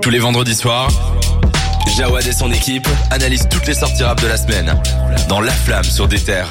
Tous les vendredis soirs, Jawad et son équipe analysent toutes les sorties rap de la semaine dans La Flamme sur des terres.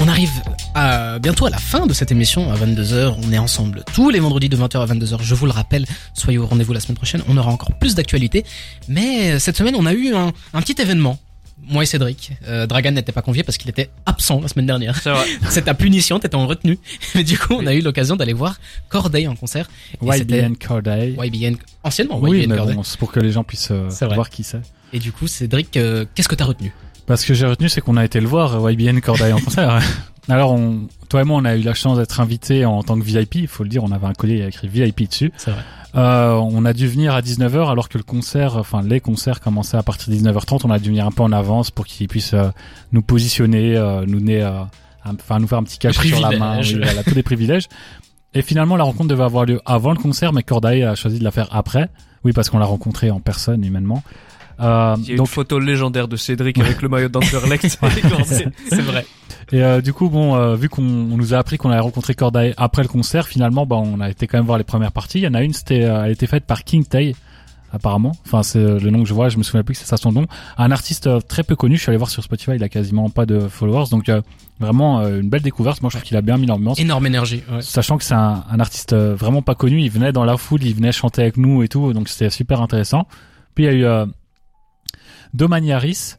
On arrive à, bientôt à la fin de cette émission à 22h. On est ensemble tous les vendredis de 20h à 22h. Je vous le rappelle, soyez au rendez-vous la semaine prochaine. On aura encore plus d'actualités. Mais cette semaine, on a eu un, un petit événement moi et Cédric. Euh, Dragan n'était pas convié parce qu'il était absent la semaine dernière. C'est vrai. C'est ta punition, t'étais en retenue. Mais du coup, on a eu l'occasion d'aller voir Corday en concert. YBN Corday. YBN, anciennement Oui, YBN mais Corday. bon, c'est pour que les gens puissent euh, voir qui c'est. Et du coup, Cédric, euh, qu'est-ce que t'as retenu? Parce que j'ai retenu, c'est qu'on a été le voir, euh, YBN Corday en concert. Alors, on, toi et moi, on a eu la chance d'être invités en tant que VIP. Il faut le dire, on avait un collier, il y a écrit VIP dessus. C'est vrai. Euh, on a dû venir à 19h alors que le concert, enfin les concerts commençaient à partir de 19h30. On a dû venir un peu en avance pour qu'ils puissent euh, nous positionner, euh, nous donner, euh, enfin nous faire un petit cachet sur la main, oui, voilà, tous les privilèges. Et finalement, la rencontre devait avoir lieu avant le concert, mais Corday a choisi de la faire après. Oui, parce qu'on l'a rencontré en personne, humainement. Euh, Il y a donc une photo légendaire de Cédric avec le maillot d'Anderlecht. C'est vrai. Et euh, du coup, bon, euh, vu qu'on on nous a appris qu'on avait rencontré Corday après le concert, finalement, bah, on a été quand même voir les premières parties. Il y en a une, c'était, euh, elle a été faite par King Tay, apparemment. Enfin, c'est euh, le nom que je vois. Je me souviens plus que c'est ça son nom. Un artiste euh, très peu connu. Je suis allé voir sur Spotify, il a quasiment pas de followers, donc euh, vraiment euh, une belle découverte. Moi, je trouve qu'il a bien mis l'ambiance. Énorme énergie. Ouais. Sachant que c'est un, un artiste vraiment pas connu, il venait dans la foule, il venait chanter avec nous et tout, donc c'était super intéressant. Puis il y a eu euh, Domani Harris,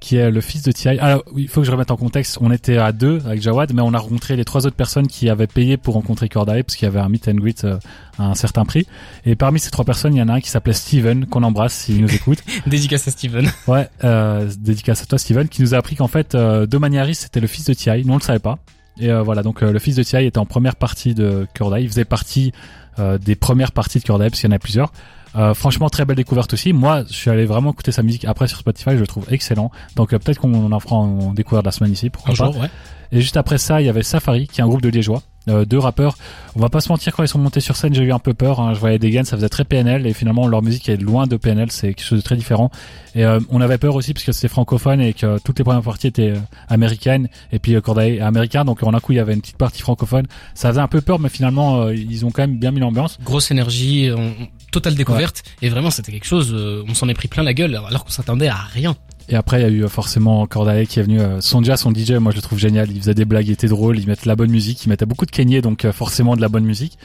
qui est le fils de T.I. Alors, il faut que je remette en contexte, on était à deux avec Jawad, mais on a rencontré les trois autres personnes qui avaient payé pour rencontrer Corday, parce qu'il y avait un meet and greet euh, à un certain prix. Et parmi ces trois personnes, il y en a un qui s'appelait Steven, qu'on embrasse s'il nous écoute. Dédicace à Steven. Ouais, euh, dédicace à toi Steven, qui nous a appris qu'en fait, euh, Domani Harris c'était le fils de T.I. Nous on le savait pas. Et euh, voilà, donc euh, le fils de T.I. était en première partie de Corday. Il faisait partie euh, des premières parties de Corday, parce qu'il y en a plusieurs. Euh, franchement, très belle découverte aussi. Moi, je suis allé vraiment écouter sa musique après sur Spotify, je le trouve excellent. Donc euh, peut-être qu'on en fera en découverte la semaine ici, pourquoi Un pas. jour, ouais. Et juste après ça, il y avait Safari, qui est un groupe de liégeois, euh, deux rappeurs. On va pas se mentir, quand ils sont montés sur scène, j'ai eu un peu peur. hein. Je voyais des gains, ça faisait très PNL, et finalement leur musique est loin de PNL, c'est quelque chose de très différent. Et euh, on avait peur aussi parce que c'était francophone et que toutes les premières parties étaient euh, américaines, et puis euh, Corday est américain, donc en un coup il y avait une petite partie francophone. Ça faisait un peu peur, mais finalement euh, ils ont quand même bien mis l'ambiance. Grosse énergie, on- totale découverte. Et vraiment, c'était quelque chose, euh, on s'en est pris plein la gueule alors qu'on s'attendait à rien. Et après, il y a eu euh, forcément Corday qui est venu. euh, son son DJ, moi je le trouve génial. Il faisait des blagues, il était drôle. Il mettait la bonne musique. Il mettait beaucoup de Kenyé, donc euh, forcément de la bonne musique.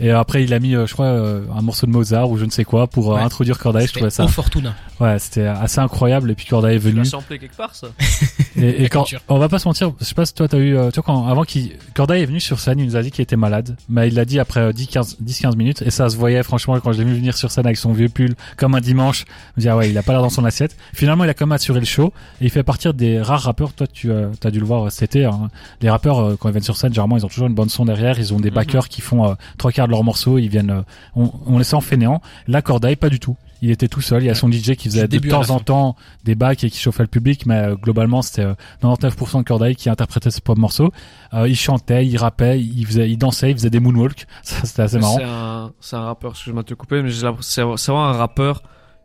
Et après, il a mis, euh, je crois, euh, un morceau de Mozart ou je ne sais quoi pour euh, Ouais. introduire Corday. Je C'était trouvais ça, au Fortuna. ouais, c'était assez incroyable. Et puis Corday est Tu venu. samplé quelque part, ça Et, quand, on va pas se mentir, je sais pas si toi t'as eu, tu vois quand avant qu'il, Corday est venu sur scène, il nous a dit qu'il était malade, mais il l'a dit après 10-15 10-15 minutes et ça se voyait franchement quand je l'ai vu venir sur scène avec son vieux pull comme un dimanche, je me dis ah ouais il a pas l'air dans son assiette. Finalement il a quand même assuré le show et il fait partir des rares rappeurs. Toi tu as as dû le voir cet été. hein. Les rappeurs euh, quand ils viennent sur scène généralement ils ont toujours une bonne son derrière, ils ont des backers qui font euh, trois quarts de leurs morceaux, ils viennent, euh, on, on les sent fainéants. Là Corday pas du tout. Il était tout seul, il y a son DJ qui faisait de temps en temps des backs et qui chauffait le public, mais euh, globalement c'était euh, 99% de Corday qui interprétait ce pop morceau. Euh, il chantait, il rappait, il faisait, il dansait, il faisait des moonwalks. Ça c'était assez marrant. C'est un, un rappeur, excuse-moi de te couper, mais c'est vraiment un rappeur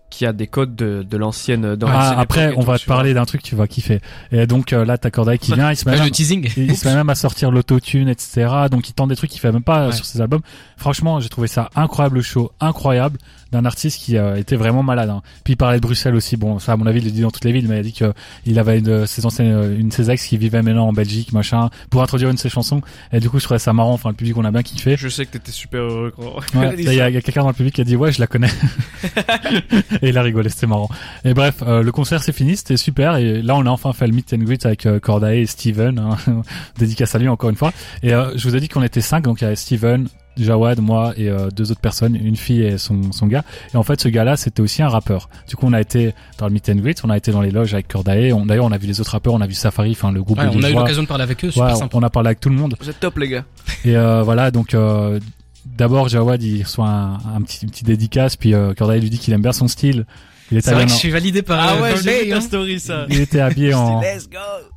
qui a des codes de, de l'ancienne. dans Ah, après, on va te parler d'un truc, tu vas kiffer. Et donc euh, là, t'as Corday qui vient, il se met Page même, de teasing. il se met même à sortir l'autotune, etc. Donc il tente des trucs qu'il fait même pas euh, Ouais. sur ses albums. Franchement, j'ai trouvé ça incroyable le show, incroyable d'un artiste qui euh, était vraiment malade. hein. Puis il parlait de Bruxelles aussi. Bon, ça à mon avis, il le dit dans toutes les villes, mais il a dit que il avait une de ses anciennes, euh, une de ses ex qui vivait maintenant en Belgique, machin, pour introduire une de ses chansons. Et du coup, je trouvais ça marrant. Enfin, le public, on a bien kiffé. Je sais que t'étais super heureux quand Ouais, il y a, il y a quelqu'un dans le public qui a dit ouais je la connais et il a rigolé c'était marrant et bref euh, le concert c'est fini c'était super et là on a enfin fait le meet and greet avec euh, Corday et Steven hein, dédicace à lui encore une fois et euh, je vous ai dit qu'on était cinq donc il y avait Steven Jawad, moi et euh, deux autres personnes, une fille et son, son gars. Et en fait, ce gars-là, c'était aussi un rappeur. Du coup, on a été dans le meet and greet, on a été dans les loges avec Corday. On, d'ailleurs, on a vu les autres rappeurs, on a vu Safari, enfin le groupe Ouais, de on a eu l'occasion de parler avec eux, super Ouais, sympa. on a parlé avec tout le monde. Vous êtes top, les gars. Et euh, voilà, donc euh, d'abord Jawad il reçoit un, un petit une petite dédicace, puis euh, Corday lui dit qu'il aime bien son style. Il était C'est vrai habillé que je en- suis validé par Ah euh, ouais, Corday, j'ai vu hein. ta story, ça. il était habillé en,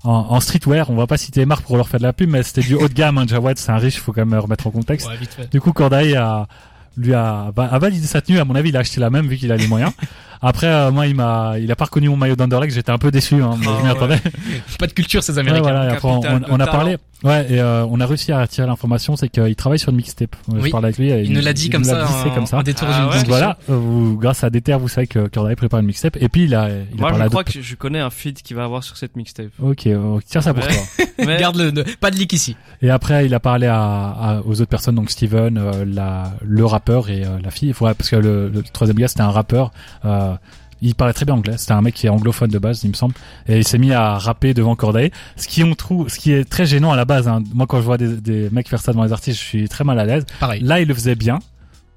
en, en streetwear. On va pas citer les marques pour leur faire de la pub, mais c'était du haut de gamme. Hein, Jawad, c'est un riche, faut quand même remettre en contexte. Ouais, vite fait. Du coup, Corday a lui a, a validé sa tenue. À mon avis, il a acheté la même vu qu'il a les moyens. Après, euh, moi, il m'a, il a pas reconnu mon maillot d'Underlecht. J'étais un peu déçu. Hein, mais Ah je m'y ouais. attendais. Pas de culture ces Ouais, Américains. voilà, et après, on, on a parlé. Ouais, et euh, on a réussi à attirer l'information, c'est qu'il travaille sur une mixtape. Ouais, Oui. Je parlais avec lui. et Il nous l'a dit comme nous ça, en, comme ça. détour Ah d'une ouais. Donc voilà, euh, vous, grâce à Déter, vous savez que Corday prépare une mixtape. Et puis il a, il a Moi, parlé je crois que je connais un feat qu'il va avoir sur cette mixtape. Ok, euh, tiens ça pour Ouais. toi. Mais Garde-le, ne- pas de leak ici. Et après, il a parlé à, à- aux autres personnes, donc Steven, euh, la, le rappeur et euh, la fille. Il faudrait- parce que le, le troisième gars, c'était un rappeur. Euh, il parlait très bien anglais. C'était un mec qui est anglophone de base, il me semble. Et il s'est mis à rapper devant Corday. Ce qui on trouve, ce qui est très gênant à la base. hein. Moi, quand je vois des, des mecs faire ça devant les artistes, je suis très mal à l'aise. Pareil. Là, il le faisait bien.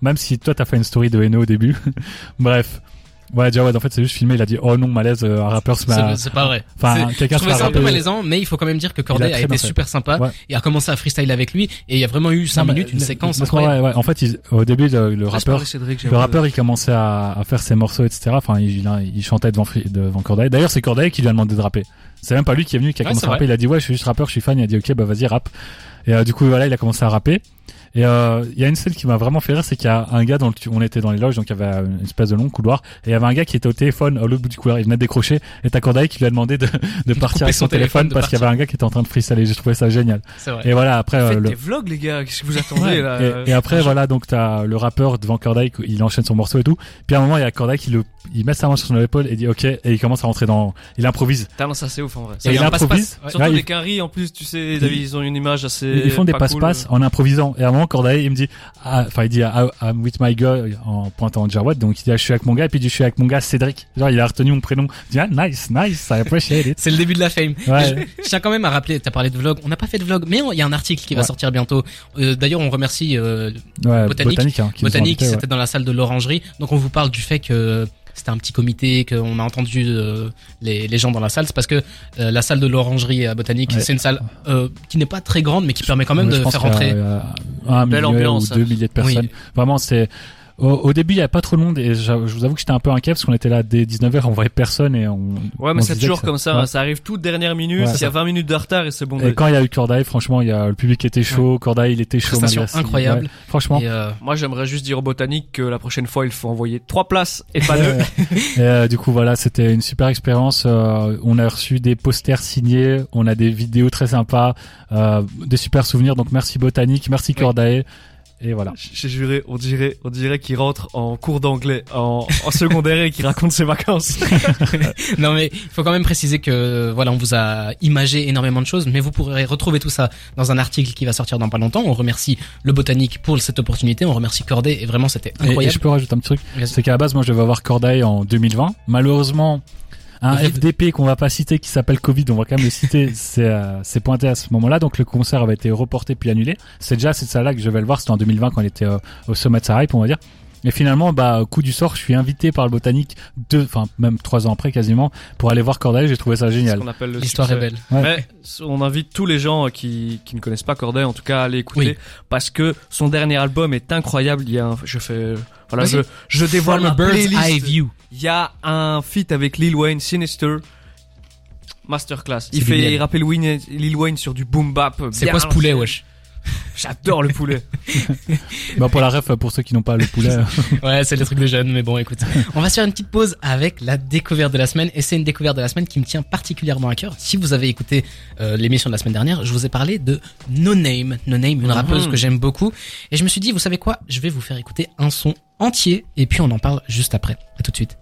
Même si toi, t'as fait une story de Eno au début. Bref. Ouais, Jawad, en fait, c'est juste filmé. Il a dit, oh non, malaise, euh, un rappeur se met à- C'est pas vrai. Enfin, quelqu'un se ça un peu rapper. malaisant, mais il faut quand même dire que Corday Il a a, été super sympa Ouais. et a commencé à freestyle avec lui et il y a vraiment eu 5 Non, mais minutes, une le- séquence le- incroyable. Ouais, ouais. En fait, il- au début, le, rappeur, le rappeur, il commençait à, à faire ses morceaux, etc. Enfin, il, il, il chantait devant, devant Corday. D'ailleurs, c'est Corday qui lui a demandé de rapper. C'est même pas lui qui est venu, qui a Ouais, commencé à rapper. Il a dit, ouais, je suis juste rappeur, je suis fan. Il a dit, ok, bah vas-y, rap. Et euh, du coup, voilà, il a commencé à rapper. Et euh, il y a une scène qui m'a vraiment fait rire, c'est qu'il y a un gars dans le, on était dans les loges, donc il y avait une espèce de long couloir, et il y avait un gars qui était au téléphone à l'autre bout du couloir, il venait de décrocher, et t'as Corday qui lui a demandé de, de partir avec son son téléphone, parce qu'il y avait un gars qui était en train de freestyler. J'ai trouvé ça génial. C'est vrai. Et voilà, après, euh, Faites le, des vlogs, les gars. Qu'est-ce que vous attendez, là et, et après voilà donc t'as le rappeur devant Corday il enchaîne son morceau et tout puis à un moment il y a Corday qui le il met sa main sur son épaule et dit ok et il commence à rentrer dans il improvise non, ça c'est ouf en vrai. Il y a il improvise passe-passe, ouais. Surtout Ouais, les il- quinries en plus, tu sais, ils ont une image assez. ils font des pas passe-passe en improvisant et à un moment Corday il me dit ah, enfin il dit ah, I'm with my guy en pointant Jawad donc il dit ah, je suis avec mon gars et puis il dit je suis avec mon gars Cédric genre il a retenu mon prénom il dit ah nice nice I appreciate it C'est le début de la fame. Ouais. Je, je tiens quand même à rappeler, t'as parlé de vlog, on n'a pas fait de vlog, mais il y a un article qui va sortir bientôt. Euh, D'ailleurs, on remercie euh, ouais Botanique. botanique hein, Botanique, c'était dans la salle de l'orangerie. Donc on vous parle du fait que c'était un petit comité, qu'on a entendu euh, les, les gens dans la salle. C'est parce que euh, la salle de l'orangerie à Botanique, Ouais. c'est une salle euh, qui n'est pas très grande, mais qui permet quand même je de faire rentrer. Un Belle millier ambiance, ou deux hein. milliers de personnes. Vraiment, c'est au, au début il y a pas trop de monde et je, vous avoue que j'étais un peu inquiet parce qu'on était là dès 19h, on voyait personne et on. Ouais, mais c'est toujours comme ça. ouais. hein, Ça arrive toute dernière minute. Ouais, S'il y a 20 minutes de retard et c'est bon. Et quand il y a eu Corday, franchement, il y a le public était chaud, Corday il était chaud. Prestation incroyable. Ouais, franchement. Et, euh, Moi, j'aimerais juste dire au botanique que la prochaine fois, il faut envoyer trois places et pas deux. Et euh, du coup voilà, c'était une super expérience. Euh, on a reçu des posters signés, on a des vidéos très sympas, euh, des super souvenirs. Donc merci Botanique, merci Oui. Et voilà. J'ai juré, on dirait, on dirait qu'il rentre en cours d'anglais en, en secondaire et qu'il raconte ses vacances. non mais il faut quand même préciser que voilà on vous a imagé énormément de choses mais vous pourrez retrouver tout ça dans un article qui va sortir dans pas longtemps on remercie le botanique pour cette opportunité on remercie Corday et vraiment c'était Et, et incroyable je peux rajouter un petit truc. C'est qu'à la base, moi, je devais avoir Corday en 2020. Malheureusement, un fait- FDP qu'on va pas citer qui s'appelle Covid, on va quand même le citer, c'est euh, pointé à ce moment-là. Donc le concert avait été reporté puis annulé. C'est déjà cette salle-là que je vais le voir. C'était en 2020 quand il était euh, au sommet de sa hype, on va dire. Et finalement, bah, coup du sort, je suis invité par le botanique deux, enfin, même trois ans après quasiment, pour aller voir Corday. J'ai trouvé ça C'est ce génial. qu'on appelle le l'histoire est belle Ouais. Mais on invite tous les gens qui, qui ne connaissent pas Corday, en tout cas, à aller écouter, Oui. parce que son dernier album est incroyable. Il y a un, je fais, voilà, je, je dévoile ma playlist. view Il y a un feat avec Lil Wayne, Sinister. Masterclass. Il fait rapper Lil Wayne, sur du boom bap. c'est quoi ce poulet wesh? J'adore le poulet. Bah, pour la ref, pour ceux qui n'ont pas le poulet. ouais c'est le truc de jeunes mais bon écoute. On va se faire une petite pause avec la découverte de la semaine et c'est une découverte de la semaine qui me tient particulièrement à cœur. Si vous avez écouté euh, l'émission de la semaine dernière je vous ai parlé de No Name. No Name une rappeuse Mhm. que j'aime beaucoup. Et je me suis dit vous savez quoi? Je vais vous faire écouter un son entier et puis on en parle juste après. À tout de suite